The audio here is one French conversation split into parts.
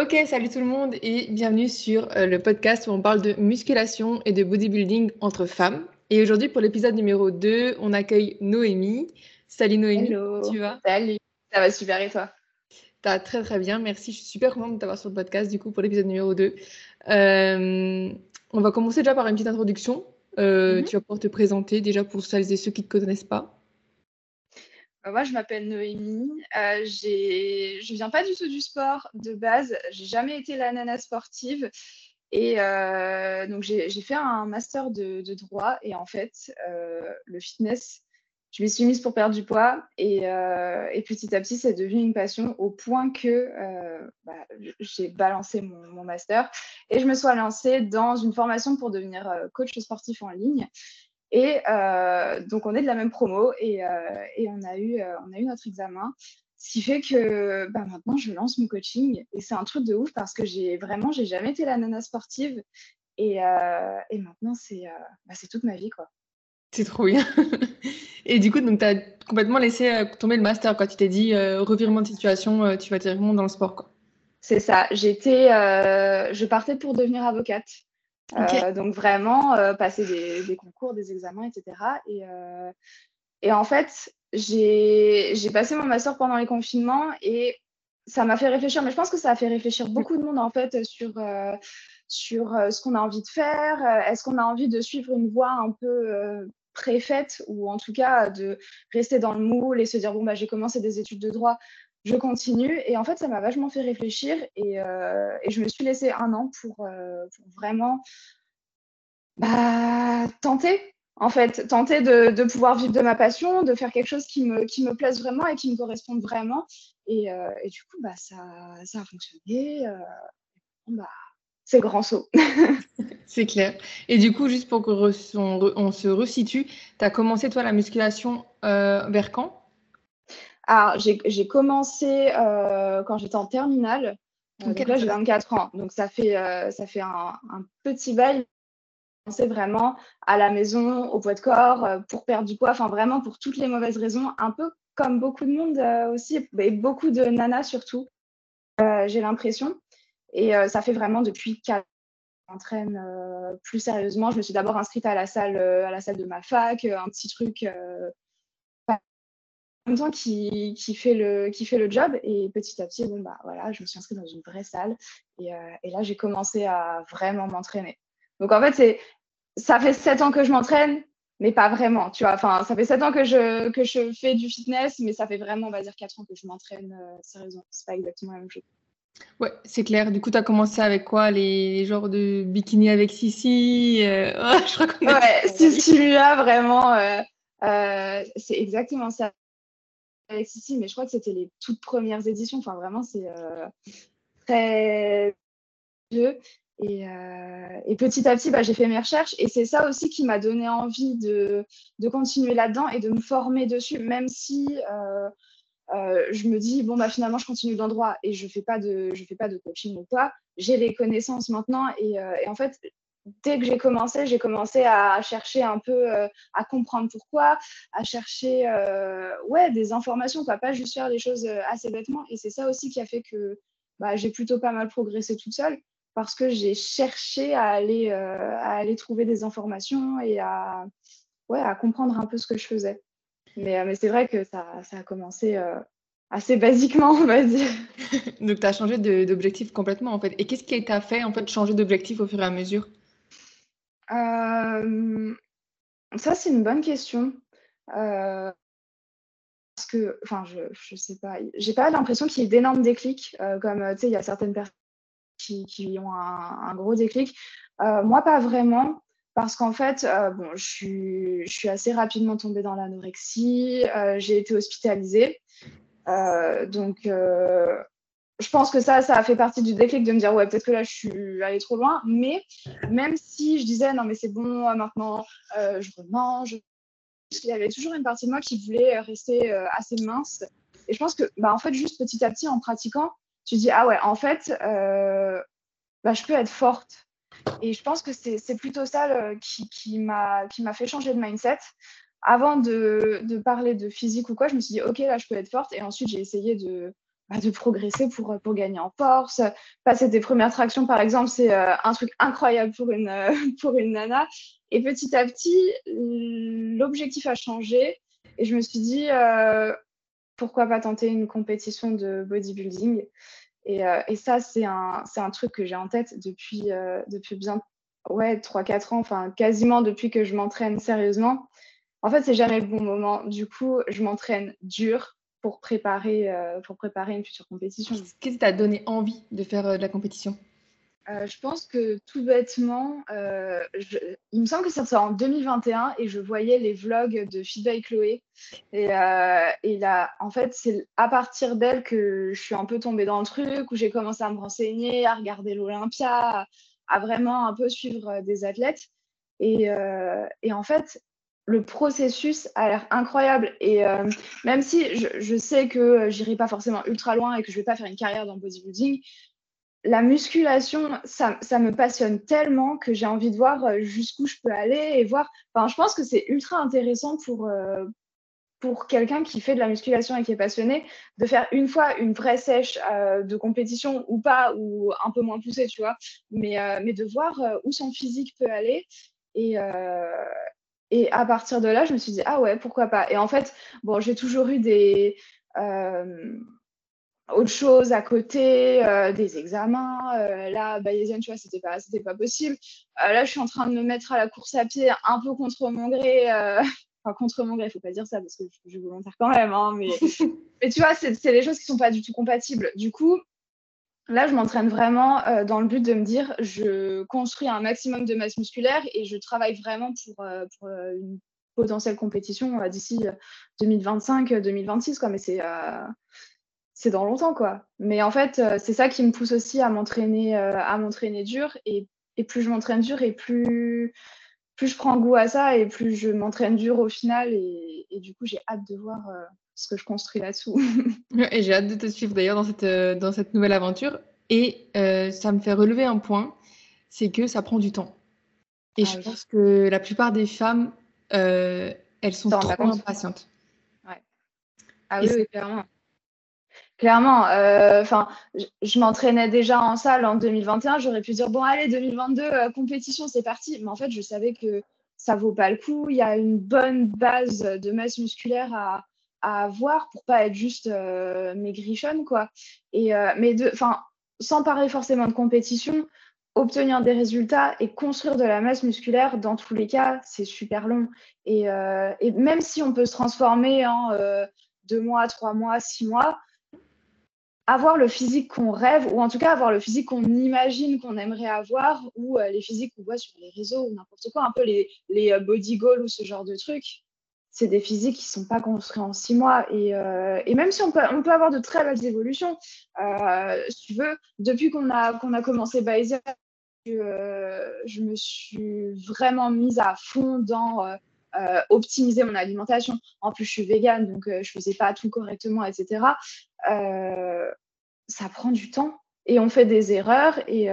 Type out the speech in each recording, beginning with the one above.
Ok, salut tout le monde et bienvenue sur euh, le podcast où on parle de musculation et de bodybuilding entre femmes. Et aujourd'hui, pour l'épisode numéro 2, on accueille Noémie. Salut Noémie, Hello. tu vas? Salut, ça va super et toi? T'as très très bien, merci. Je suis super contente de t'avoir sur le podcast du coup pour l'épisode numéro 2. Euh, on va commencer déjà par une petite introduction. Euh, Mhm. Tu vas pouvoir te présenter déjà pour celles et ceux qui ne te connaissent pas. Euh, Moi, je m'appelle Noémie. Euh, je viens pas du tout du sport de base. J'ai jamais été la nana sportive. Et euh, donc, j'ai fait un master de, droit. Et en fait, euh, le fitness, je m'y suis mise pour perdre du poids. Et, euh, et petit à petit, c'est devenu une passion au point que bah, j'ai balancé mon, master. Et je me suis lancée dans une formation pour devenir coach sportif en ligne. Et euh, donc, on est de la même promo et, euh, et on, a eu, euh, on a eu notre examen. Ce qui fait que bah, maintenant, je lance mon coaching. Et c'est un truc de ouf parce que j'ai vraiment, j'ai jamais été la nana sportive. Et, euh, et maintenant, c'est euh, bah, toute ma vie. quoi. C'est trop bien. Et du coup, tu as complètement laissé tomber le master quand tu t'es dit euh, revirement de situation, tu vas directement dans le sport quoi. C'est ça. J'étais, je partais pour devenir avocate. Euh, donc vraiment euh, passer des, des concours, des examens, etc. Et, euh, et en fait, j'ai passé mon master pendant les confinements et ça m'a fait réfléchir. Mais je pense que ça a fait réfléchir beaucoup de monde en fait sur, euh, sur euh, ce qu'on a envie de faire. Est-ce qu'on a envie de suivre une voie un peu euh, préfaite ou en tout cas de rester dans le moule et se dire bon bah j'ai commencé des études de droit, je continue. Et en fait, ça m'a vachement fait réfléchir et, euh, je me suis laissé un an pour, euh, vraiment bah, tenter, en fait, tenter de, pouvoir vivre de ma passion, de faire quelque chose qui me, plaise vraiment et qui me corresponde vraiment. Et, euh, du coup, bah, ça, ça a fonctionné. bah, c'est grand saut. C'est clair. Et du coup, juste pour qu'on on, se resitue, tu as commencé toi la musculation vers quand? Alors, j'ai j'ai commencé euh, quand j'étais en terminale. Euh, donc là, j'ai d'accord. 24 ans. Donc, ça fait, euh, ça fait un, un petit bail. C'est vraiment à la maison, au poids de corps, pour perdre du poids, enfin vraiment pour toutes les mauvaises raisons, un peu comme beaucoup de monde aussi, et beaucoup de nanas surtout, j'ai l'impression. Et ça fait vraiment depuis 4 ans euh, plus sérieusement. Je me suis d'abord inscrite à la salle, à la salle de ma fac, un petit truc même temps qui, qui, fait le, qui fait le job. Et petit à petit, bon, bah, voilà, je me suis inscrite dans une vraie salle. Et, euh, et là, j'ai commencé à vraiment m'entraîner. Donc en fait, c'est ça fait sept ans que je m'entraîne, mais pas vraiment, tu vois. Enfin, ça fait sept ans que je, que je fais du fitness, mais ça fait vraiment, on va dire, quatre ans que je m'entraîne euh, sérieusement. C'est pas exactement la même chose. Ouais, c'est clair. Du coup, tu as commencé avec quoi? Les, les genres de bikini avec Sissi? euh, oh, je crois qu'on Ouais, ce stimulat, vraiment, euh, euh, c'est exactement ça. Avec Sissi, mais je crois que c'était les toutes premières éditions. Enfin, vraiment, c'est euh, très vieux. Et, euh, et petit à petit, bah, j'ai fait mes recherches. Et c'est ça aussi qui m'a donné envie de, continuer là-dedans et de me former dessus, même si euh, je me dis, bon, bah, finalement, je continue dans le droit et je ne fais, pas de- pas coaching ou quoi. J'ai les connaissances maintenant. Et en fait, dès que j'ai commencé, j'ai commencé à chercher un peu, euh, à comprendre pourquoi, à chercher euh, ouais, des informations, quoi, pas juste faire les choses euh, assez bêtement. Et c'est ça aussi qui a fait que bah, j'ai plutôt pas mal progressé toute seule parce que j'ai cherché à aller, à aller trouver des informations et à, ouais, à comprendre un peu ce que je faisais. Mais, mais c'est vrai que ça, ça a commencé assez basiquement, on va dire. Donc, tu as changé d'objectif complètement en fait. Et qu'est-ce qui t'a fait en fait changer d'objectif au fur et à mesure? Euh, ça, c'est une bonne question. Euh, parce que, enfin, je, je sais pas, j'ai pas l'impression qu'il y ait d'énormes déclics, euh, comme, tu sais, il y a certaines personnes qui, qui ont un, gros déclic. Moi, pas vraiment, parce qu'en fait, bon, je suis, je suis assez rapidement tombée dans l'anorexie, j'ai été hospitalisée. Donc, je pense que ça, ça a fait partie du déclic de me dire, ouais, peut-être que là, je suis allée trop loin. Mais même si je disais, non, mais c'est bon, euh, maintenant, euh, je remange, il y avait toujours une partie de moi qui voulait euh, rester assez mince. Et je pense que, bah, en fait, juste petit à petit, en pratiquant, tu dis, ah ouais, en fait, bah, je peux être forte. Et je pense que c'est plutôt ça le- qui, qui m'a fait changer de mindset. Avant de, de parler de physique ou quoi, je me suis dit, OK, là, je peux être forte. Et ensuite, j'ai essayé de, bah, de progresser pour, pour gagner en force. Passer tes premières tractions, par exemple, c'est un truc incroyable pour une, pour une nana. Et petit à petit, l'objectif a changé. Et je me suis dit, pourquoi pas tenter une compétition de bodybuilding et, et, ça, c'est un, un, truc que j'ai en tête depuis, depuis bien ouais, 3-4 ans, enfin quasiment depuis que je m'entraîne sérieusement. En fait, c'est jamais le bon moment. Du coup, je m'entraîne dur pour préparer, euh, pour préparer une future compétition. Qu'est-ce qui t'a donné envie de faire euh, de la compétition? Euh, je pense que tout bêtement, il me semble que c'était en 2021 et je voyais les vlogs de Fidba et Chloé. Et, et là, en fait, c'est à partir d'elle que je suis un peu tombée dans le truc, où j'ai commencé à me renseigner, à regarder l'Olympia, à vraiment un peu suivre des athlètes. Et, et en fait, le processus a l'air incroyable. Et euh, même si je, sais que j'irai pas forcément ultra loin et que je vais pas faire une carrière dans le bodybuilding, la musculation, ça, me passionne tellement que j'ai envie de voir euh, jusqu'où je peux aller et voir. Enfin, je pense que c'est ultra intéressant pour, euh, pour quelqu'un qui fait de la musculation et qui est passionné de faire une fois une vraie sèche de compétition ou pas, ou un peu moins poussée, tu vois, mais, mais de voir où son physique peut aller. Et, et à partir de là, je me suis dit, ah ouais, pourquoi pas. Et en fait, bon, j'ai toujours eu des euh, autres choses à côté, euh, des examens. Euh, là, bayésienne, tu vois, c'était pas, c'était pas possible. là, je suis en train de me mettre à la course à pied un peu contre mon gré. Enfin, contre mon gré, il faut pas dire ça parce que je suis volontaire quand même. Hein, mais, mais tu vois, c'est, c'est des choses qui sont pas du tout compatibles. Du coup, Là, je m'entraîne vraiment euh, dans le but de me dire, je construis un maximum de masse musculaire et je travaille vraiment pour, euh, euh, une potentielle compétition d'ici 2025-2026. Mais c'est dans longtemps, quoi. Mais en fait, c'est ça qui me pousse aussi à m'entraîner à m'entraîner dur. Et, et plus je m'entraîne dur et plus, plus je prends goût à ça et plus je m'entraîne dur au final. Et du coup, j'ai hâte de voir ce que je construis là-dessous. et j'ai hâte de te suivre d'ailleurs dans cette, euh, dans cette nouvelle aventure. Et euh, ça me fait relever un point, c'est que ça prend du temps. Et ah je pense que la plupart des femmes, euh, elles sont trop impatientes. Ouais. Ah oui, clairement. Clairement, enfin, je, m'entraînais déjà en salle en 2021. J'aurais pu dire bon, allez, 2022, compétition, c'est parti. Mais en fait, je savais que ça vaut pas le coup. Il y a une bonne base de masse musculaire à, à avoir pour pas être juste euh, maigrichonne quoi. Et euh, mais de sans parler forcément de compétition obtenir des résultats et construire de la masse musculaire dans tous les cas c'est super long. Et, euh, et, même si on peut se transformer en deux mois trois mois six mois avoir le physique qu'on rêve ou en tout cas avoir le physique qu'on imagine qu'on aimerait avoir ou les physiques qu'on voit sur les réseaux ou n'importe quoi un peu les, les body goals ou ce genre de trucs c'est des physiques qui ne sont pas construits en six mois. Et, euh, même si on peut, avoir de très belles évolutions, euh, si tu veux, depuis qu'on a, commencé Baesia, euh, je me suis vraiment mise à fond dans optimiser mon alimentation. En plus, je suis végane, donc je ne faisais pas tout correctement, etc. ça prend du temps et on fait des erreurs. Et,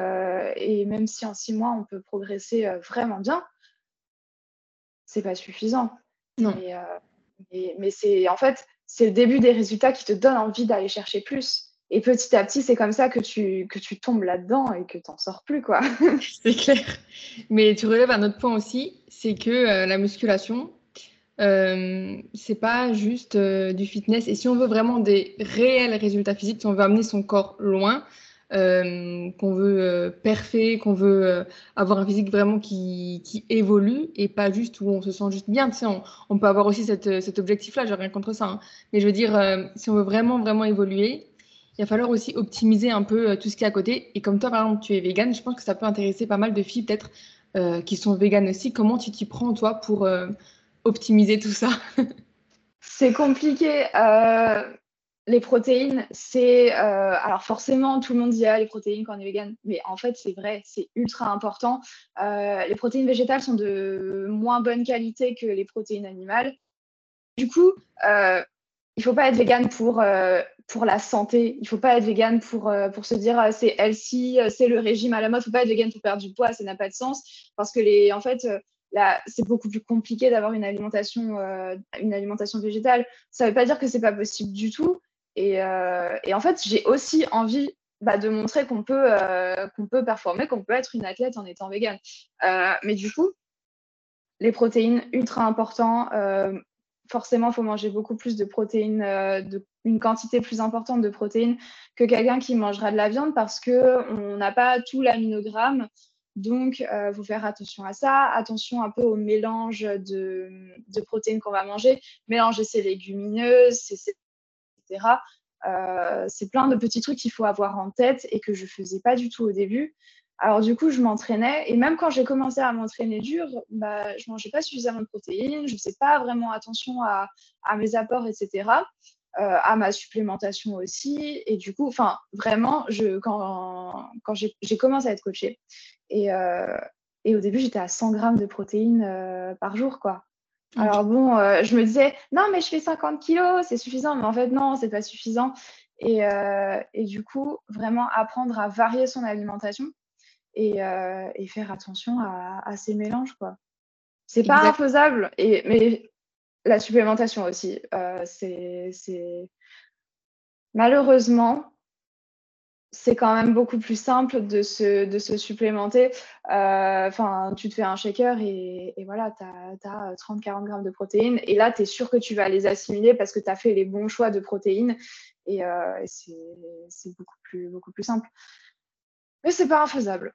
et même si en six mois, on peut progresser vraiment bien, c'est pas suffisant. Non. Euh, mais, c'est en fait, c'est le début des résultats qui te donnent envie d'aller chercher plus. Et petit à petit, c'est comme ça que tu, que tu tombes là-dedans et que tu n'en sors plus. quoi. c'est clair. Mais tu relèves un autre point aussi, c'est que euh, la musculation, euh, c'est pas juste euh, du fitness. Et si on veut vraiment des réels résultats physiques, si on veut amener son corps loin, euh, qu'on veut euh, perfer, qu'on veut euh, avoir un physique vraiment qui, qui, évolue et pas juste où on se sent juste bien. Tu sais, on, peut avoir aussi cette, cet objectif-là, j'ai rien contre ça. Hein. Mais je veux dire, si on veut vraiment, vraiment évoluer, il va falloir aussi optimiser un peu tout ce qui est à côté. Et comme toi, par exemple, tu es vegan, je pense que ça peut intéresser pas mal de filles peut-être qui sont véganes aussi. Comment tu t'y prends, toi, pour optimiser tout ça? C'est compliqué les protéines, c'est. Euh, alors, forcément, tout le monde dit ah, les protéines quand on est vegan, mais en fait, c'est vrai, c'est ultra important. Euh, les protéines végétales sont de moins bonne qualité que les protéines animales. Du coup, euh, il ne faut pas être vegan pour, pour la santé. Il ne faut pas être vegan pour, pour se dire ah, c'est healthy, c'est le régime à la mode. Il ne faut pas être vegan pour perdre du poids, ça n'a pas de sens. Parce que, les, en fait, c'est beaucoup plus compliqué d'avoir une alimentation, une alimentation végétale. Ça ne veut pas dire que c'est pas possible du tout, Et, en fait, j'ai aussi envie bah, de montrer qu'on peut, qu'on peut performer, qu'on peut être une athlète en étant végane. mais du coup, les protéines, ultra important. forcément, il faut manger beaucoup plus de protéines, de, une quantité plus importante de protéines que quelqu'un qui mangera de la viande parce qu'on n'a pas tout l'aminogramme. Donc, il euh, faut faire attention à ça. Attention un peu au mélange de, protéines qu'on va manger. Mélanger ses légumineuses, Euh, c'est plein de petits trucs qu'il faut avoir en tête et que je faisais pas du tout au début. Alors du coup, je m'entraînais et même quand j'ai commencé à m'entraîner dur, bah, je mangeais pas suffisamment de protéines, je ne faisais pas vraiment attention à, mes apports, etc. Euh, à ma supplémentation aussi. Et du coup, enfin, vraiment, quand, j'ai commencé à être coachée, et, euh, au début, j'étais à 100 grammes de protéines par jour, quoi. Alors bon, je me disais, non, mais je fais 50 kilos, c'est suffisant. Mais en fait, non, c'est pas suffisant. Et, et, du coup, vraiment apprendre à varier son alimentation et, et faire attention à, à, ces mélanges, quoi. C'est pas infaisable. Et, mais la supplémentation aussi. Euh, c'est malheureusement, c'est quand même beaucoup plus simple de se, de se supplémenter. Euh, enfin, tu te fais un shaker et, voilà, tu as, 30-40 grammes de protéines. Et là, tu es sûr que tu vas les assimiler parce que tu as fait les bons choix de protéines. Et, euh, c'est beaucoup plus, beaucoup plus simple. Mais c'est pas infaisable.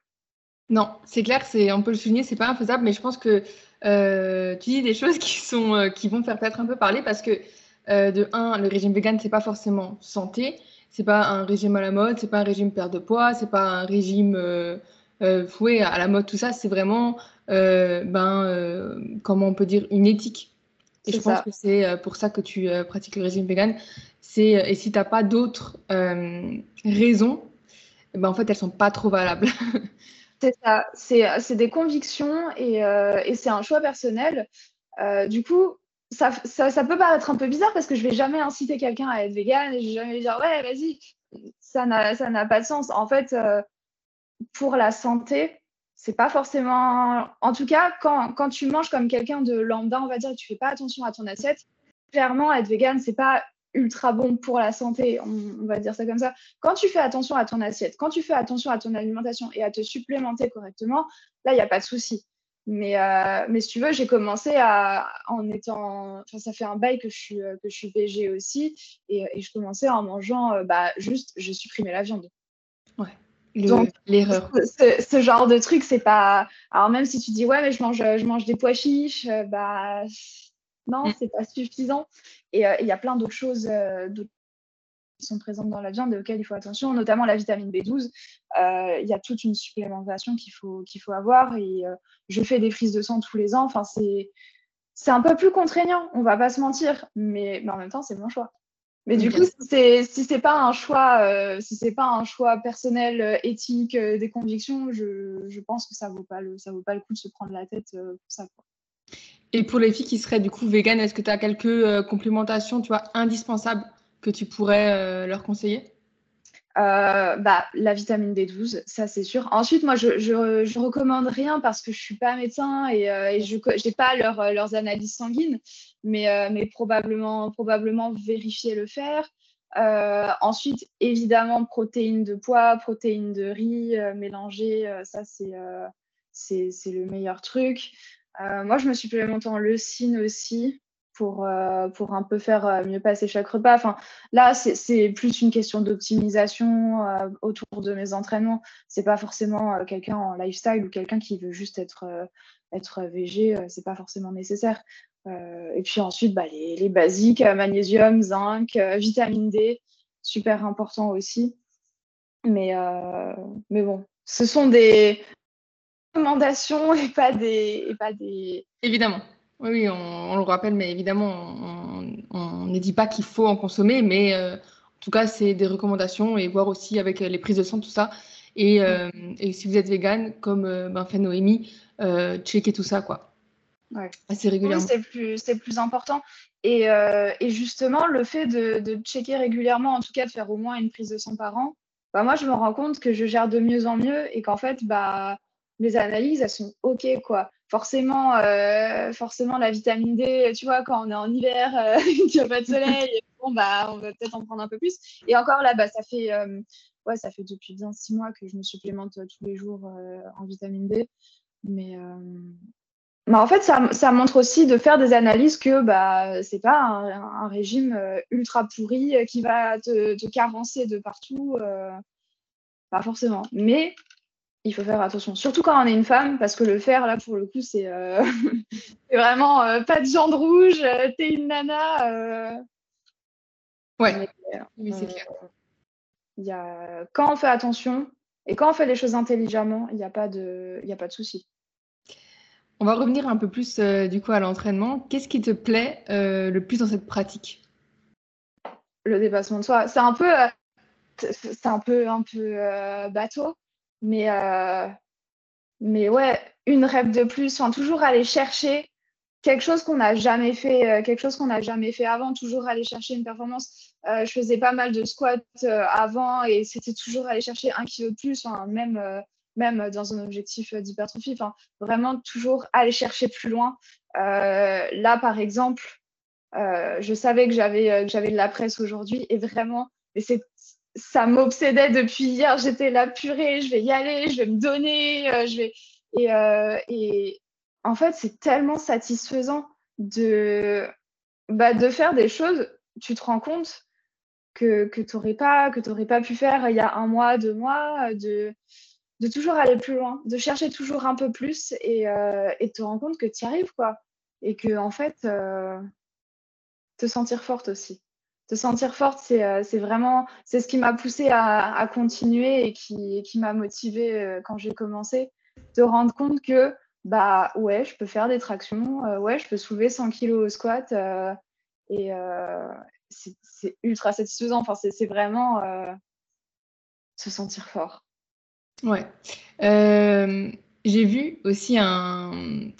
Non, c'est clair, on peut le souligner, c'est pas infaisable, mais je pense que euh, tu dis des choses qui sont euh, qui vont faire peut-être un peu parler parce que de un, le régime vegan c'est pas forcément santé, c'est pas un régime à la mode, c'est pas un régime perte de poids, c'est pas un régime fouet à la mode, tout ça, c'est vraiment ben comment on peut dire une éthique. Et je pense que c'est pour ça que tu pratiques le régime vegan. C'est et si t'as pas d'autres raisons, ben en fait elles sont pas trop valables. C'est ça, c'est des convictions et, euh, et c'est un choix personnel. Euh, du coup, ça, peut paraître un peu bizarre parce que je vais jamais inciter quelqu'un à être vegan et je vais jamais dire ouais, vas-y, ça n'a pas de sens. En fait, euh, pour la santé, c'est pas forcément. En tout cas, quand, tu manges comme quelqu'un de lambda, on va dire, tu fais pas attention à ton assiette, clairement, être vegan, c'est pas ultra bon pour la santé, on, va dire ça comme ça. Quand tu fais attention à ton assiette, quand tu fais attention à ton alimentation et à te supplémenter correctement, là, il n'y a pas de souci. Mais, euh, mais si tu veux, j'ai commencé à, en étant. Enfin, ça fait un bail que je suis, euh, que je suis végé aussi. Et, et, je commençais en mangeant, euh, bah, juste, je supprimais la viande. Ouais. Donc, l'erreur. Ce, ce, genre de truc, c'est pas. Alors, même si tu dis, ouais, mais je mange, je mange des pois chiches, bah non, mm. c'est pas suffisant. Et euh, il y a plein d'autres choses euh, qui sont présentes dans la viande et auxquelles il faut attention, notamment la vitamine B12. Euh, il y a toute une supplémentation qu'il faut, qu'il faut avoir. Et je fais des prises de sang tous les ans. Enfin, c'est, c'est un peu plus contraignant, on va pas se mentir, mais, mais en même temps, c'est mon choix. Mais du coup, si c'est pas un choix, si c'est pas un choix personnel, éthique, des convictions, je, je, pense que ça vaut pas le ça vaut pas le coup de se prendre la tête pour ça. Et pour les filles qui seraient du coup véganes, est-ce que tu as quelques euh, complémentations tu vois, indispensables que tu pourrais euh, leur conseiller? Euh, bah, la vitamine D12, ça c'est sûr. Ensuite, moi, je, je, recommande rien parce que je suis pas médecin et, je n'ai pas leurs analyses sanguines, mais, mais probablement, probablement vérifier le faire. ensuite, évidemment, protéines de pois, protéines de riz mélangées, ça c'est c'est le meilleur truc. Euh, moi, je me suis supplémente en leucine aussi pour, euh, pour un peu faire euh, mieux passer chaque repas. Enfin, là, c'est plus une question d'optimisation autour de mes entraînements. C'est pas forcément quelqu'un en lifestyle ou quelqu'un qui veut juste être, être végé. c'est pas forcément nécessaire. et puis ensuite, bah, les, les, basiques, magnésium, zinc, vitamine D, super important aussi. Mais, mais bon, ce sont des, recommandations et pas des, et pas des... Évidemment. Oui, on, le rappelle, mais évidemment, on ne dit pas qu'il faut en consommer, mais euh, en tout cas, c'est des recommandations et voir aussi avec les prises de sang, tout ça. Et, euh, et si vous êtes vegan, comme euh, ben, fait Noémie, checker tout ça, quoi. Ouais. Assez régulièrement. c'est plus, plus important. Et, et, justement, le fait de, de, checker régulièrement, en tout cas de faire au moins une prise de sang par an, bah, moi, je me rends compte que je gère de mieux en mieux et qu'en fait, bah, mes analyses, elles sont OK, quoi. Forcément, forcément, la vitamine D, tu vois, quand on est en hiver, il n'y a pas de soleil, bon, bah, on va peut-être en prendre un peu plus. Et encore là, bah, ça fait, ouais, ça fait depuis bien six mois que je me supplémente tous les jours en vitamine D. Mais, bah, en fait, ça, montre aussi de faire des analyses que bah, ce n'est pas un, régime euh, ultra pourri euh, qui va te, te carencer de partout. Euh, pas forcément. Mais il faut faire attention, surtout quand on est une femme, parce que le fer, là, pour le coup, c'est vraiment pas de viande rouge, t'es une nana. Ouais, oui, c'est clair. Y a... Quand on fait attention et quand on fait les choses intelligemment, il n'y a pas de, y a pas de souci. On va revenir un peu plus euh, du coup à l'entraînement. Qu'est-ce qui te plaît euh, le plus dans cette pratique? Le dépassement de soi. C'est un peu, euh, c'est un peu, un peu bateau, mais, mais ouais, une rêve de plus. Enfin, toujours aller chercher quelque chose qu'on n'a jamais fait, quelque chose qu'on n'a jamais fait avant. Toujours aller chercher une performance. je faisais pas mal de squats avant et c'était toujours aller chercher un kilo de plus. Enfin, même même dans un objectif d'hypertrophie. Enfin, vraiment toujours aller chercher plus loin. Euh, là, par exemple, euh, je savais que j'avais euh, de la presse aujourd'hui et vraiment, c'est ça m'obsédait depuis hier. J'étais là, purée, je vais y aller, je vais me donner, je vais et, et en fait, c'est tellement satisfaisant de bah, de faire des choses. Tu te rends compte que, que tu n'aurais pas, pas pu faire il y a un mois, deux mois, de, de toujours aller plus loin, de chercher toujours un peu plus et, euh, te rendre compte que tu y arrives, quoi. Et que, en fait, euh, te sentir forte aussi. Te sentir forte, c'est euh, vraiment c'est ce qui m'a poussé à, continuer et qui, qui m'a motivée quand j'ai commencé. Te rendre compte que, bah ouais, je peux faire des tractions, ouais, je peux soulever 100 kilos au squat et c'est ultra satisfaisant. Enfin, c'est vraiment se sentir fort. Ouais. J'ai vu aussi un,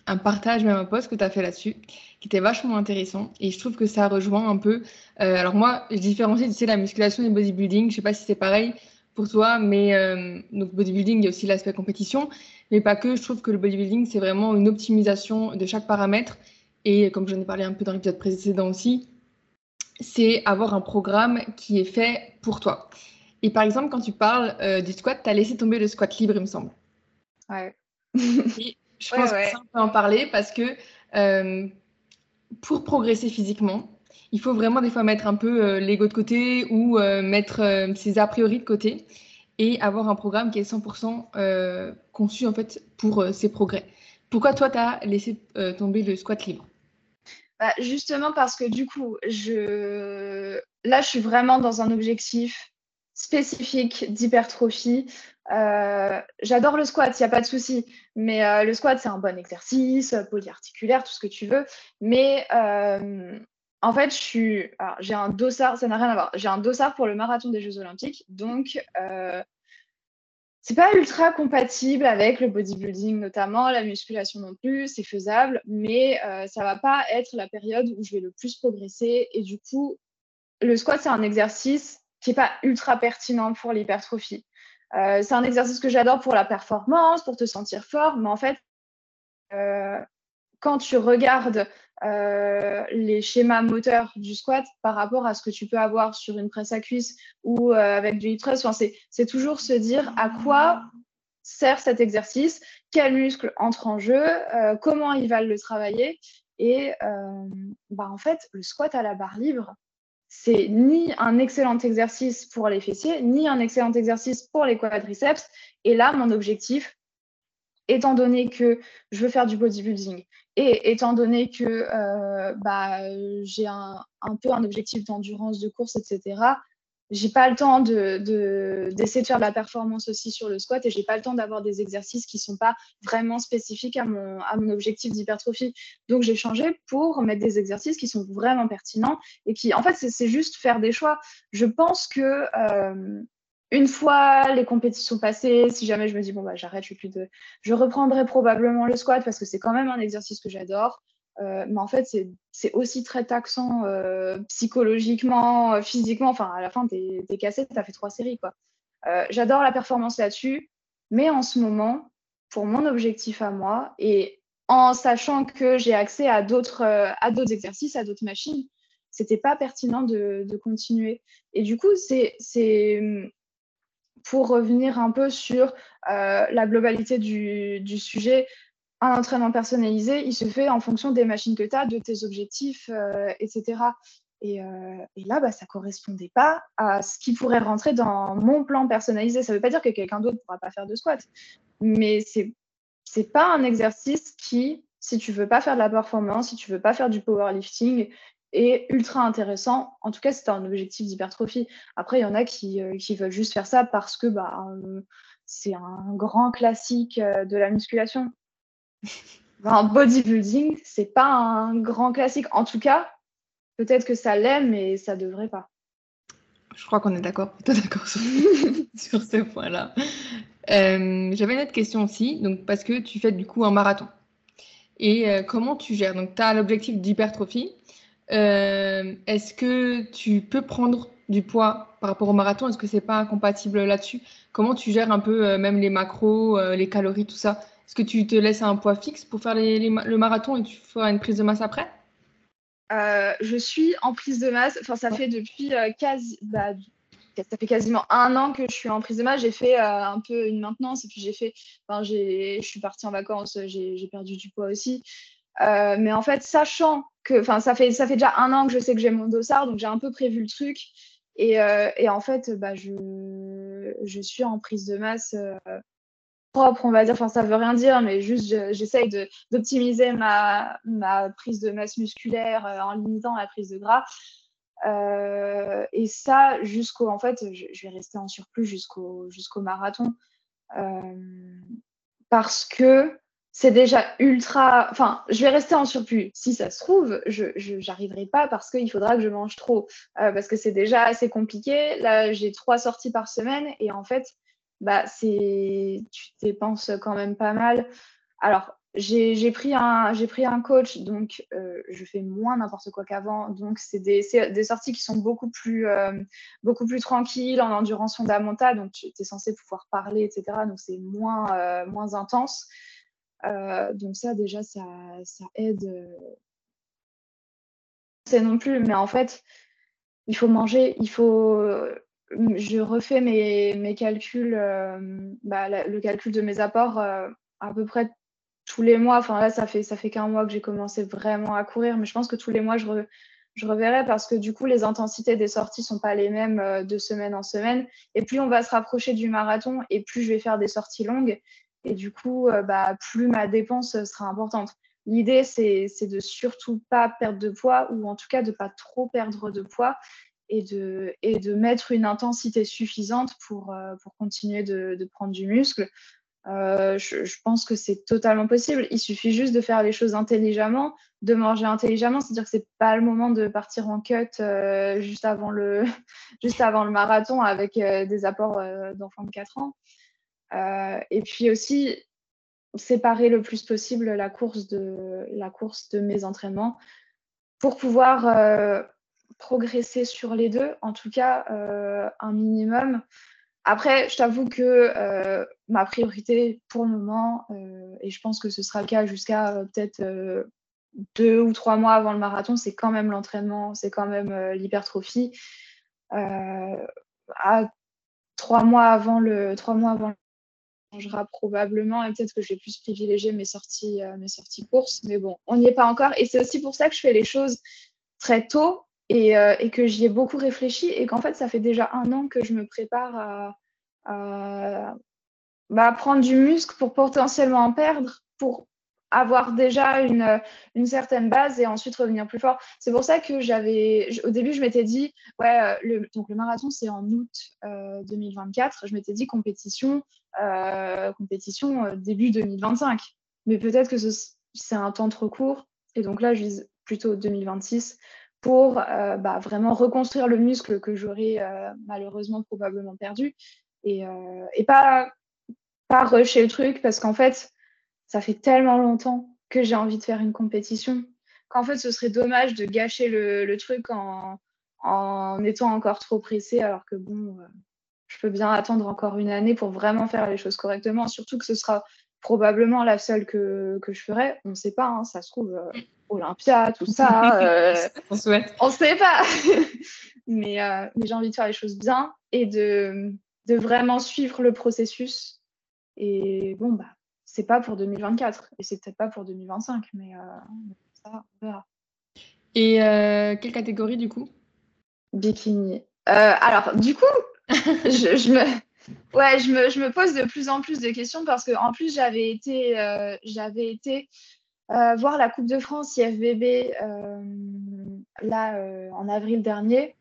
un, partage, même un post que tu as fait là-dessus, qui était vachement intéressant. Et je trouve que ça rejoint un peu. Euh, alors, moi, je différencie, tu sais, la musculation et le bodybuilding. Je sais pas si c'est pareil pour toi, mais euh, donc, bodybuilding, il y a aussi l'aspect compétition. Mais pas que. Je trouve que le bodybuilding, c'est vraiment une optimisation de chaque paramètre. Et comme j'en ai parlé un peu dans l'épisode précédent aussi, c'est avoir un programme qui est fait pour toi. Et par exemple, quand tu parles euh, du squat, tu as laissé tomber le squat libre, il me semble. Ouais. je pense que ça, on peut en parler parce que euh, pour progresser physiquement, il faut vraiment des fois mettre un peu euh, l'ego de côté ou mettre ses a priori de côté et avoir un programme qui est 100% conçu en fait pour ses progrès. Pourquoi toi, tu as laissé tomber le squat libre? Bah, Justement parce que du coup, je... là, je suis vraiment dans un objectif spécifique d'hypertrophie. Euh, j'adore le squat, il n'y a pas de souci. Mais euh, le squat, c'est un bon exercice, polyarticulaire, tout ce que tu veux. Mais euh, en fait, j'ai un dossard, ça n'a rien à voir. J'ai un dossard pour le marathon des Jeux Olympiques. Donc, c'est pas ultra compatible avec le bodybuilding, notamment la musculation non plus. C'est faisable, mais ça va pas être la période où je vais le plus progresser. Et du coup, le squat, c'est un exercice qui n'est pas ultra pertinent pour l'hypertrophie. Euh, c'est un exercice que j'adore pour la performance, pour te sentir fort, mais en fait, euh, quand tu regardes euh, les schémas moteurs du squat par rapport à ce que tu peux avoir sur une presse à cuisse ou avec du hip thrust, c'est toujours se dire à quoi sert cet exercice, quel muscle entre en jeu, comment ils va le travailler. Et bah, en fait, le squat à la barre libre, c'est ni un excellent exercice pour les fessiers, ni un excellent exercice pour les quadriceps. Et là, mon objectif, étant donné que je veux faire du bodybuilding et étant donné que euh, bah, j'ai un, un, peu un objectif d'endurance de course, etc., j'ai pas le temps d'essayer de, de, faire de la performance aussi sur le squat et j'ai pas le temps d'avoir des exercices qui sont pas vraiment spécifiques à mon, à mon objectif d'hypertrophie. Donc j'ai changé pour mettre des exercices qui sont vraiment pertinents et qui, en fait, c'est juste faire des choix. Je pense que euh, une fois les compétitions passées, si jamais je me dis bon bah j'arrête, je plus de, je reprendrai probablement le squat parce que c'est quand même un exercice que j'adore. Euh, mais en fait, c'est aussi très taxant euh, psychologiquement, euh, physiquement. Enfin, à la fin, t'es es cassé, t'as fait trois séries. quoi. J'adore la performance là-dessus, mais en ce moment, pour mon objectif à moi, et en sachant que j'ai accès à d'autres à d'autres exercices, à d'autres machines, c'était pas pertinent de, de, continuer. Et du coup, c'est pour revenir un peu sur la globalité du, du, sujet, un entraînement personnalisé, il se fait en fonction des machines que tu as, de tes objectifs, etc. Euh, et, là, bah, ça ne correspondait pas à ce qui pourrait rentrer dans mon plan personnalisé. Ça ne veut pas dire que quelqu'un d'autre ne pourra pas faire de squat, mais ce n'est pas un exercice qui, si tu ne veux pas faire de la performance, si tu ne veux pas faire du powerlifting, est ultra intéressant. En tout cas, c'est un objectif d'hypertrophie. Après, il y en a qui, euh, veulent juste faire ça parce que bah, euh, c'est un grand classique de la musculation. Un bodybuilding, c'est pas un grand classique. En tout cas, peut-être que ça l'aime, mais ça devrait pas. Je crois qu'on est d'accord, d'accord sur, ce point-là. Euh, j'avais une autre question aussi, donc parce que tu fais du coup un marathon. Et euh, comment tu gères? Donc, tu as l'objectif d'hypertrophie. Euh, est-ce que tu peux prendre du poids par rapport au marathon? Est-ce que c'est pas incompatible là-dessus? Comment tu gères un peu même les macros, les calories, tout ça? Est-ce que tu te laisses un poids fixe pour faire le marathon et tu feras une prise de masse après? Euh, je suis en prise de masse. Enfin, ça fait depuis euh, quasi, bah, ça fait quasiment un an que je suis en prise de masse. J'ai fait euh, un peu une maintenance et puis j'ai fait. Enfin, je suis partie en vacances. J'ai perdu du poids aussi. mais en fait, sachant que, enfin, ça fait ça fait déjà un an que je sais que j'ai mon dossard, donc j'ai un peu prévu le truc. Et, et en fait, bah, je, je suis en prise de masse propre, on va dire. Enfin, ça veut rien dire, mais juste j'essaye d'optimiser ma, prise de masse musculaire euh, en limitant la prise de gras. Euh, et ça, jusqu'au. En fait, je, vais rester en surplus jusqu'au jusqu'au marathon. Euh, parce que c'est déjà ultra. Enfin, je vais rester en surplus. Si ça se trouve, je n'arriverai pas parce qu'il faudra que je mange trop. parce que c'est déjà assez compliqué. Là, j'ai trois sorties par semaine et en fait, bah, c'est, tu dépenses quand même pas mal. Alors, j'ai pris, un, pris un coach, donc euh, je fais moins n'importe quoi qu'avant. Donc, c'est des, des, sorties qui sont beaucoup plus, euh, beaucoup plus tranquilles en endurance fondamentale. Donc, tu es censé pouvoir parler, etc. Donc, c'est moins, euh, moins intense. donc, ça, déjà, ça, ça aide. C'est non plus, mais en fait, il faut manger, il faut je refais mes, calculs, euh, bah, le calcul de mes apports euh, à peu près tous les mois. Enfin là, ça fait, ça fait qu'un mois que j'ai commencé vraiment à courir, mais je pense que tous les mois, je, je reverrai parce que du coup, les intensités des sorties sont pas les mêmes euh, de semaine en semaine. Et plus on va se rapprocher du marathon et plus je vais faire des sorties longues. Et du coup, bah, plus ma dépense sera importante. L'idée, c'est de surtout pas perdre de poids ou en tout cas de pas trop perdre de poids et de, et de mettre une intensité suffisante pour, euh, continuer de, prendre du muscle. Euh, je, pense que c'est totalement possible. Il suffit juste de faire les choses intelligemment, de manger intelligemment, c'est-à-dire que c'est pas le moment de partir en cut euh, juste, avant le, marathon avec des apports d'enfants de 4 ans. et puis aussi séparer le plus possible la course de mes entraînements pour pouvoir progresser sur les deux, en tout cas euh, un minimum. Après, je t'avoue que euh, ma priorité pour le moment, euh, et je pense que ce sera le cas jusqu'à peut-être deux ou trois mois avant le marathon, c'est quand même l'entraînement, c'est quand même l'hypertrophie. à trois mois avant le trois mois avant changera probablement et peut-être que je vais plus privilégier mes sorties mes sorties courses mais bon on n'y est pas encore et c'est aussi pour ça que je fais les choses très tôt euh, et, que j'y ai beaucoup réfléchi et qu'en fait, ça fait déjà un an que je me prépare à, bah, prendre du muscle pour potentiellement en perdre, pour avoir déjà une, une, certaine base et ensuite revenir plus fort. C'est pour ça que j'avais, au début, je m'étais dit, ouais, euh, le, donc le marathon, c'est en août 2024. Euh, je m'étais dit compétition, compétition début 2025. Mais peut-être que c'est un temps trop court. Et donc là, je vise plutôt 2026 pour euh, bah, vraiment reconstruire le muscle que j'aurais euh, malheureusement probablement perdu et, euh, pas, rusher le truc parce qu'en fait, ça fait tellement longtemps que j'ai envie de faire une compétition qu'en fait, ce serait dommage de gâcher le, truc en, étant encore trop pressé alors que bon, je peux bien attendre encore une année pour vraiment faire les choses correctement, surtout que ce sera probablement la seule que, que je ferais. On ne sait pas, hein, ça se trouve, Olympia, tout ça. Euh, on souhaite. On ne sait pas. mais, euh, mais j'ai envie de faire les choses bien et de, de vraiment suivre le processus. Et bon, bah, c'est pas pour 2024 et c'est peut-être pas pour 2025, mais ça, on verra. Et quelle catégorie du coup? Bikini. alors, du coup, je, je me Ouais, je me, je me, pose de plus en plus de questions parce qu'en plus, j'avais été, euh, j'avais été euh, voir la Coupe de France IFBB euh, là en avril dernier.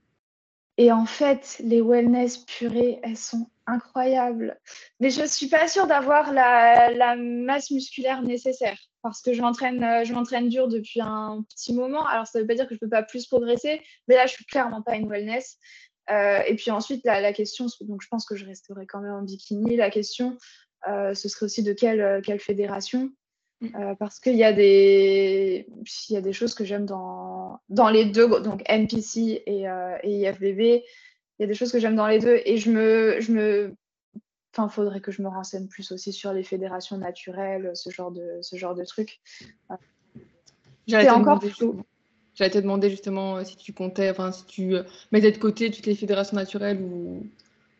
Et en fait, les wellness purées, elles sont incroyables. Mais je ne suis pas sûre d'avoir la, masse musculaire nécessaire parce que je m'entraîne, dur depuis un petit moment. Alors, ça ne veut pas dire que je ne peux pas plus progresser, mais là, je suis clairement pas une wellness. Euh, et puis ensuite, la, question, donc je pense que je resterai quand même en bikini. La question, euh, ce serait aussi de euh, quelle fédération. Mm. parce qu'il y, a des, y a des choses que j'aime dans, dans les deux, donc NPC et, et IFBB. Il y a des choses que j'aime dans les deux. Et je me. Je me Enfin, faudrait que je me renseigne plus aussi sur les fédérations naturelles, ce genre de, ce genre de trucs. C'est encore flou. J'allais te demander justement euh, si tu comptais, enfin, si tu euh, mettais de côté toutes les fédérations naturelles ou,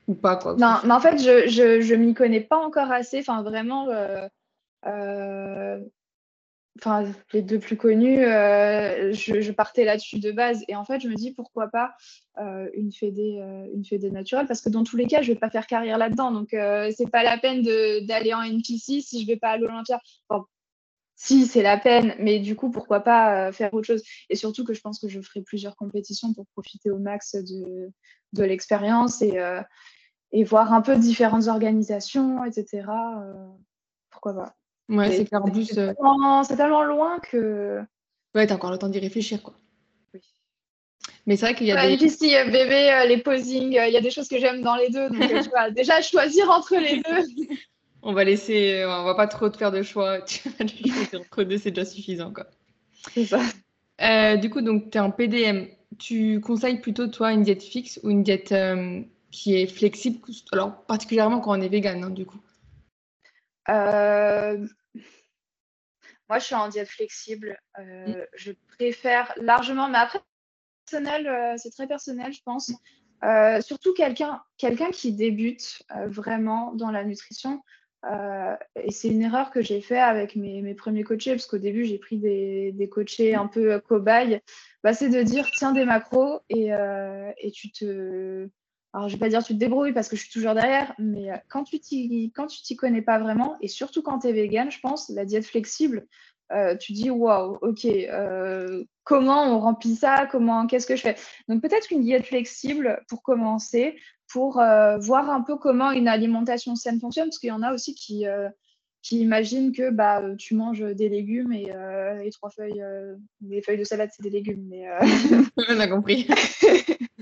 ou pas. Quoi, non, mais en fait, je, je, je m'y connais pas encore assez. Enfin, vraiment, euh, enfin, les deux plus connus, je, je, partais là-dessus de base. Et en fait, je me dis pourquoi pas une, fédé, une fédé naturelle? Parce que dans tous les cas, je vais pas faire carrière là-dedans. Donc, c'est pas la peine d'aller en NPC si je vais pas à l'Olympia si c'est la peine, mais du coup, pourquoi pas euh, faire autre chose? Et surtout que je pense que je ferai plusieurs compétitions pour profiter au max de, l'expérience et, euh, voir un peu différentes organisations, etc. Euh, pourquoi pas Ouais, c'est clair. En plus, c'est tellement, loin que. Ouais, t'as encore le temps d'y réfléchir, quoi. Oui. Mais c'est vrai qu'il y a des. Ici, bébé, les posings, il y a des choses que j'aime dans les deux. Donc, tu vois, déjà, choisir entre les deux. On va laisser, on va pas trop te faire de choix. Tu vas choisir entre deux, c'est déjà suffisant, quoi. C'est ça. Euh, du coup, donc, tu es en PDM. Tu conseilles plutôt, toi, une diète fixe ou une diète euh, qui est flexible Alors, particulièrement quand on est vegan, hein, du coup? Euh, moi, je suis en diète flexible. Mm. Je préfère largement, mais après, personnel, c'est très personnel, je pense. surtout quelqu'un quelqu'un qui débute vraiment dans la nutrition. Euh, et c'est une erreur que j'ai fait avec mes, mes, premiers coachés, parce qu'au début, j'ai pris des, des, coachés un peu cobayes. Bah, c'est de dire, tiens des macros et, euh, et, tu te... Alors, je vais pas dire tu te débrouilles parce que je suis toujours derrière, mais euh, quand tu t'y connais pas vraiment, et surtout quand tu es vegan, je pense, la diète flexible, euh, tu dis, waouh, ok, comment on remplit ça Comment, qu'est-ce que je fais? Donc, peut-être qu'une diète flexible pour commencer, pour euh, voir un peu comment une alimentation saine fonctionne, parce qu'il y en a aussi qui, euh, qui imaginent que bah, tu manges des légumes et, euh, et trois feuilles, des feuilles de salade, c'est des légumes. Mais, On a compris.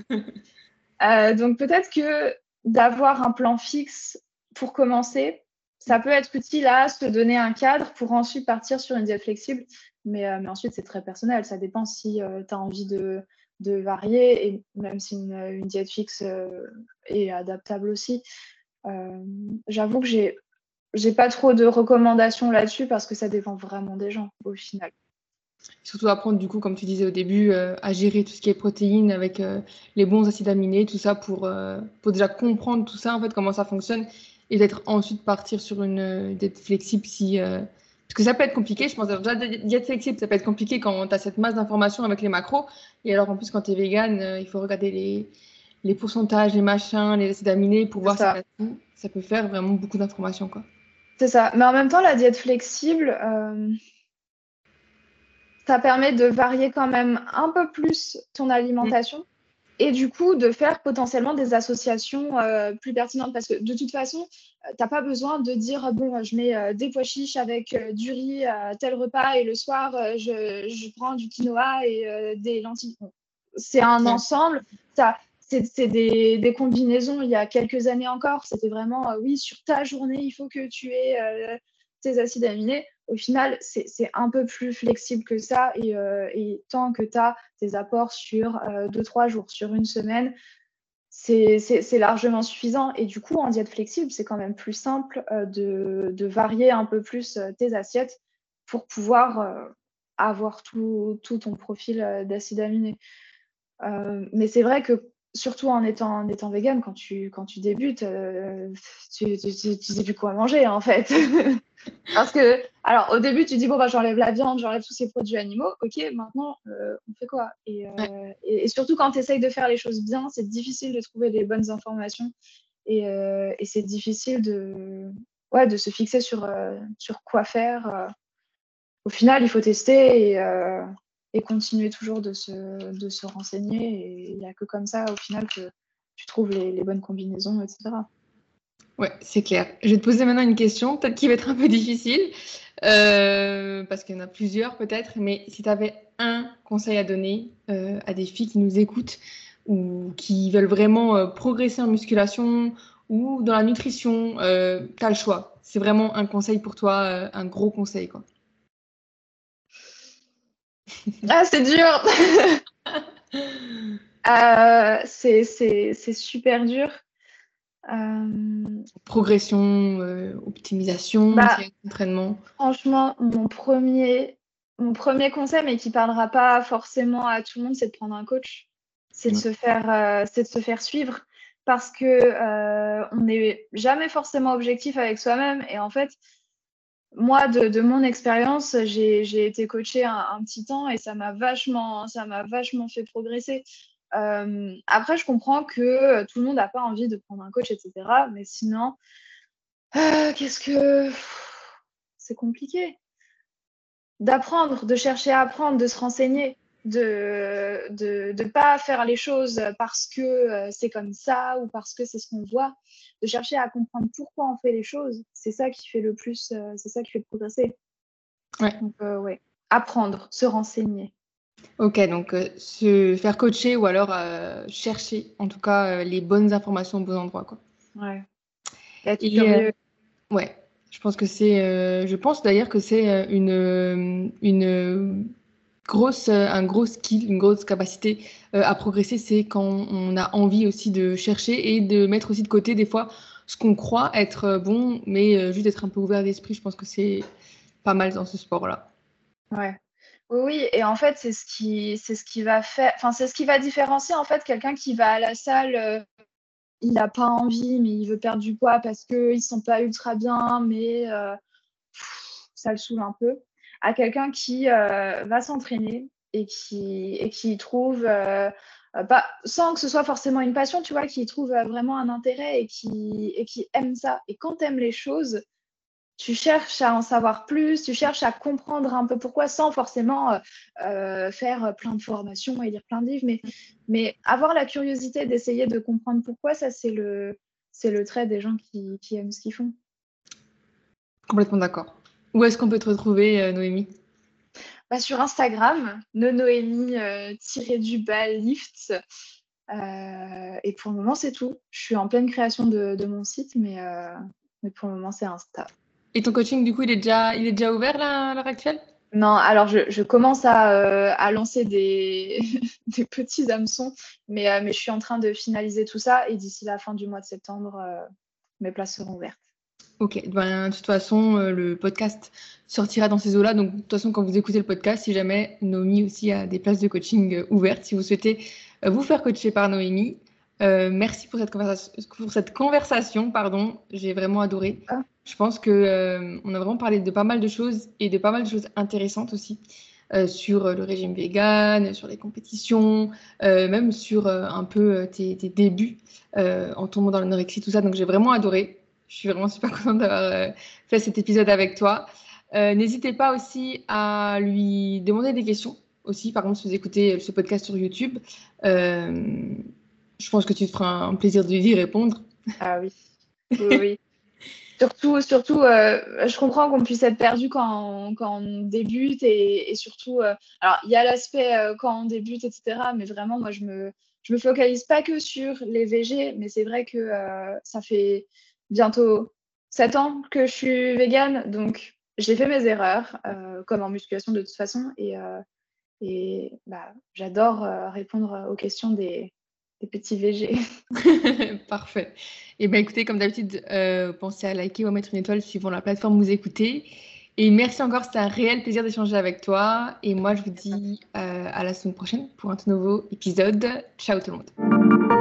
donc peut-être que d'avoir un plan fixe pour commencer, ça peut être utile à se donner un cadre pour ensuite partir sur une diète flexible. Mais, mais ensuite, c'est très personnel. Ça dépend si tu as envie de, varier, et même si une, diète fixe euh, est adaptable aussi. Euh, j'avoue que j'ai pas trop de recommandations là-dessus parce que ça dépend vraiment des gens au final. Surtout apprendre du coup, comme tu disais au début, euh, à gérer tout ce qui est protéines avec les bons acides aminés, tout ça pour, pour déjà comprendre tout ça, en fait, comment ça fonctionne et d'être ensuite partir sur une diète flexible si, parce que ça peut être compliqué, je pense. Déjà, diète flexible, ça peut être compliqué quand tu as cette masse d'informations avec les macros. Et alors, en plus, quand tu es vegan, euh, il faut regarder les, les, pourcentages, les machins, les acides aminés pour voir ça. ça. ça peut faire vraiment beaucoup d'informations. quoi. C'est ça. Mais en même temps, la diète flexible, euh, ça permet de varier quand même un peu plus ton alimentation et du coup de faire potentiellement des associations euh, plus pertinentes parce que de toute façon, euh, tu n'as pas besoin de dire bon, je mets euh, des pois chiches avec du riz à tel repas et le soir, je, je, prends du quinoa et des lentilles. C'est un ensemble. Ça, c'est des, des, combinaisons il y a quelques années encore. C'était vraiment oui, sur ta journée, il faut que tu aies tes acides aminés au final, c'est un peu plus flexible que ça. Et, euh, tant que tu as tes apports sur 2-3 euh, jours, sur une semaine, c'est largement suffisant. Et du coup, en diète flexible, c'est quand même plus simple de, de, varier un peu plus tes assiettes pour pouvoir avoir tout, tout, ton profil d'acides aminés. mais c'est vrai que surtout en étant, en étant vegan, quand tu, quand tu débutes, euh, tu, ne sais plus quoi manger en fait. Parce que, alors au début, tu dis, bon, bah, j'enlève la viande, j'enlève tous ces produits animaux. Ok, maintenant, euh, on fait quoi? Et, euh, et, surtout quand tu essayes de faire les choses bien, c'est difficile de trouver les bonnes informations et, et c'est difficile de, ouais, de se fixer sur, sur quoi faire. Au final, il faut tester et et continuer toujours de se, de se renseigner. Et il n'y a que comme ça, au final, que tu trouves les, bonnes combinaisons, etc. Ouais, c'est clair. Je vais te poser maintenant une question, peut-être qui va être un peu difficile, euh, parce qu'il y en a plusieurs peut-être, mais si tu avais un conseil à donner euh, à des filles qui nous écoutent ou qui veulent vraiment euh, progresser en musculation ou dans la nutrition, tu as le choix. C'est vraiment un conseil pour toi, un gros conseil. Quoi. Ah, c'est dur. euh, c'est super dur. Euh... Progression, euh, optimisation, bah, entraînement. Franchement, mon premier, mon premier conseil, mais qui parlera pas forcément à tout le monde, c'est de prendre un coach. C'est de, se faire, euh, de se faire suivre parce que on n'est jamais forcément objectif avec soi-même. Et en fait, moi, de, mon expérience, j'ai été coachée un, petit temps et ça m'a vachement, fait progresser. Euh, après, je comprends que tout le monde n'a pas envie de prendre un coach, etc. Mais sinon, euh, qu'est-ce que c'est compliqué d'apprendre, de chercher à apprendre, de se renseigner de ne pas faire les choses parce que euh, c'est comme ça ou parce que c'est ce qu'on voit, de chercher à comprendre pourquoi on fait les choses. C'est ça qui fait le plus, euh, c'est ça qui fait progresser. Ouais. Donc, euh, ouais. Apprendre, se renseigner. Ok, donc se faire coacher ou alors chercher en tout cas les bonnes informations au bon endroit. Quoi. Ouais. ouais, je pense que c'est, je pense d'ailleurs que c'est une, une grosse, euh, un gros skill, une grosse capacité euh, à progresser, c'est quand on a envie aussi de chercher et de mettre aussi de côté des fois ce qu'on croit être euh, bon, mais juste être un peu ouvert d'esprit. Je pense que c'est pas mal dans ce sport-là. Ouais. Oui, et en fait, c'est ce qui, c'est ce qui va faire, enfin, c'est ce qui va différencier en fait quelqu'un qui va à la salle, il n'a pas envie, mais il veut perdre du poids parce qu'il ne se sent pas ultra bien, mais ça le saoule un peu à quelqu'un qui euh, va s'entraîner et qui, et qui trouve, euh, sans que ce soit forcément une passion, tu vois, qui trouve vraiment un intérêt et qui, et qui aime ça. Et quand tu aimes les choses, tu cherches à en savoir plus, tu cherches à comprendre un peu pourquoi sans forcément euh, faire plein de formations et lire plein de livres, mais, mais avoir la curiosité d'essayer de comprendre pourquoi, ça c'est le, c'est le trait des gens qui, qui aiment ce qu'ils font. Complètement d'accord. Où est-ce qu'on peut te retrouver, euh, Noémie? Bah, Sur Instagram, noémie euh. Euh, et pour le moment, c'est tout. Je suis en pleine création de, mon site, mais, mais pour le moment, c'est Insta. Et ton coaching, du coup, il est déjà, il est déjà ouvert là, à l'heure actuelle? Non, alors je, commence à, lancer des, des, petits hameçons, mais, mais je suis en train de finaliser tout ça et d'ici la fin du mois de septembre, mes places seront ouvertes. Ok, ben, de toute façon, euh, le podcast sortira dans ces eaux-là. Donc, de toute façon, quand vous écoutez le podcast, si jamais Noémie aussi a des places de coaching euh, ouvertes, si vous souhaitez euh, vous faire coacher par Noémie, merci pour cette conversation. Pour cette conversation pardon. J'ai vraiment adoré. Ah. Je pense que on a vraiment parlé de pas mal de choses et de pas mal de choses intéressantes aussi. sur le régime vegan, sur les compétitions, même sur un peu tes, tes débuts en tombant dans l'anorexie, tout ça. Donc j'ai vraiment adoré. Je suis vraiment super contente d'avoir euh, fait cet épisode avec toi. Euh, n'hésitez pas aussi à lui demander des questions aussi. Par exemple, si vous écoutez ce podcast sur YouTube, euh, je pense que tu te feras un plaisir de lui répondre. Ah oui, oui, surtout, surtout je comprends qu'on puisse être perdu quand on, quand on débute et, surtout, alors il y a l'aspect quand on débute, etc. Mais vraiment, moi, je me, je me focalise pas que sur les VG, mais c'est vrai que ça fait bientôt 7 ans que je suis végane, donc j'ai fait mes erreurs, euh, comme en musculation de toute façon, et, euh, bah, j'adore euh, répondre aux questions des, petits VG. Parfait. Et eh bien écoutez, comme d'habitude, pensez à liker ou à mettre une étoile suivant la plateforme où vous écoutez. Et merci encore, c'était un réel plaisir d'échanger avec toi. Et moi, je vous dis à la semaine prochaine pour un tout nouveau épisode. Ciao tout le monde.